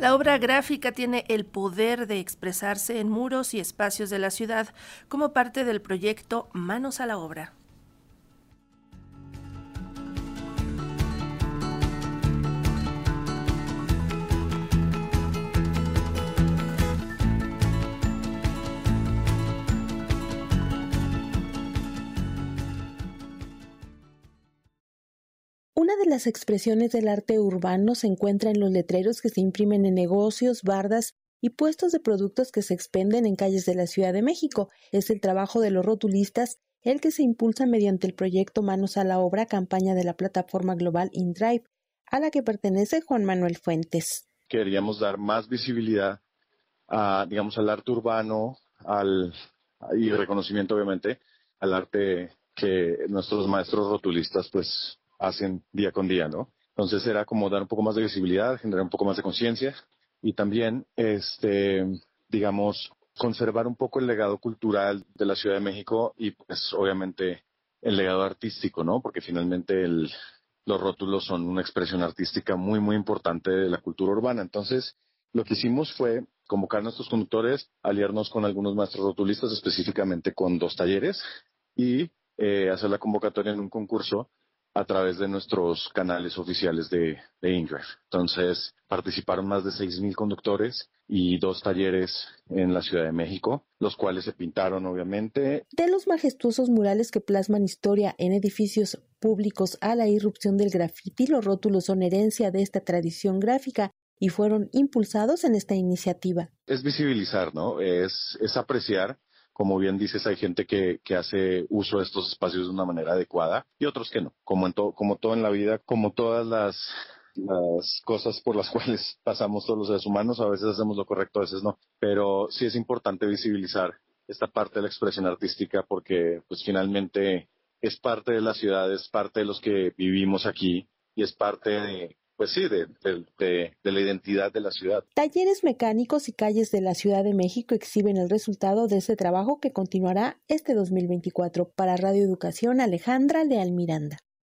La obra gráfica tiene el poder de expresarse en muros y espacios de la ciudad como parte del proyecto Manos a la Obra. Una de las expresiones del arte urbano se encuentra en los letreros que se imprimen en negocios, bardas y puestos de productos que se expenden en calles de la Ciudad de México. Es el trabajo de los rotulistas el que se impulsa mediante el proyecto Manos a la Obra, campaña de la plataforma global InDrive, a la que pertenece Juan Manuel Fuentes. Queríamos dar más visibilidad a, digamos, al arte urbano, y reconocimiento, obviamente, al arte que nuestros maestros rotulistas, pues, hacen día con día, ¿no? Entonces era como dar un poco más de visibilidad, generar un poco más de conciencia y también, este, digamos, conservar un poco el legado cultural de la Ciudad de México y pues obviamente el legado artístico, ¿no? Porque finalmente el, los rótulos son una expresión artística muy, muy importante de la cultura urbana. Entonces, lo que hicimos fue convocar a nuestros conductores, aliarnos con algunos maestros rotulistas, específicamente con dos talleres, y eh, hacer la convocatoria en un concurso a través de nuestros canales oficiales de, de Entonces, participaron más de 6.000 conductores y dos talleres en la Ciudad de México, los cuales se pintaron obviamente. De los majestuosos murales que plasman historia en edificios públicos a la irrupción del grafiti, los rótulos son herencia de esta tradición gráfica y fueron impulsados en esta iniciativa. Es visibilizar, ¿no? Es, es apreciar como bien dices, hay gente que, que hace uso de estos espacios de una manera adecuada y otros que no. Como, en como todo en la vida, como todas las, las cosas por las cuales pasamos todos los seres humanos, a veces hacemos lo correcto, a veces no. Pero sí es importante visibilizar esta parte de la expresión artística porque pues finalmente es parte de la ciudad, es parte de los que vivimos aquí y es parte de, pues sí, de, la identidad de la ciudad. Talleres mecánicos y calles de la Ciudad de México exhiben el resultado de ese trabajo que continuará este 2024. Para Radio Educación, Alejandra Leal Miranda.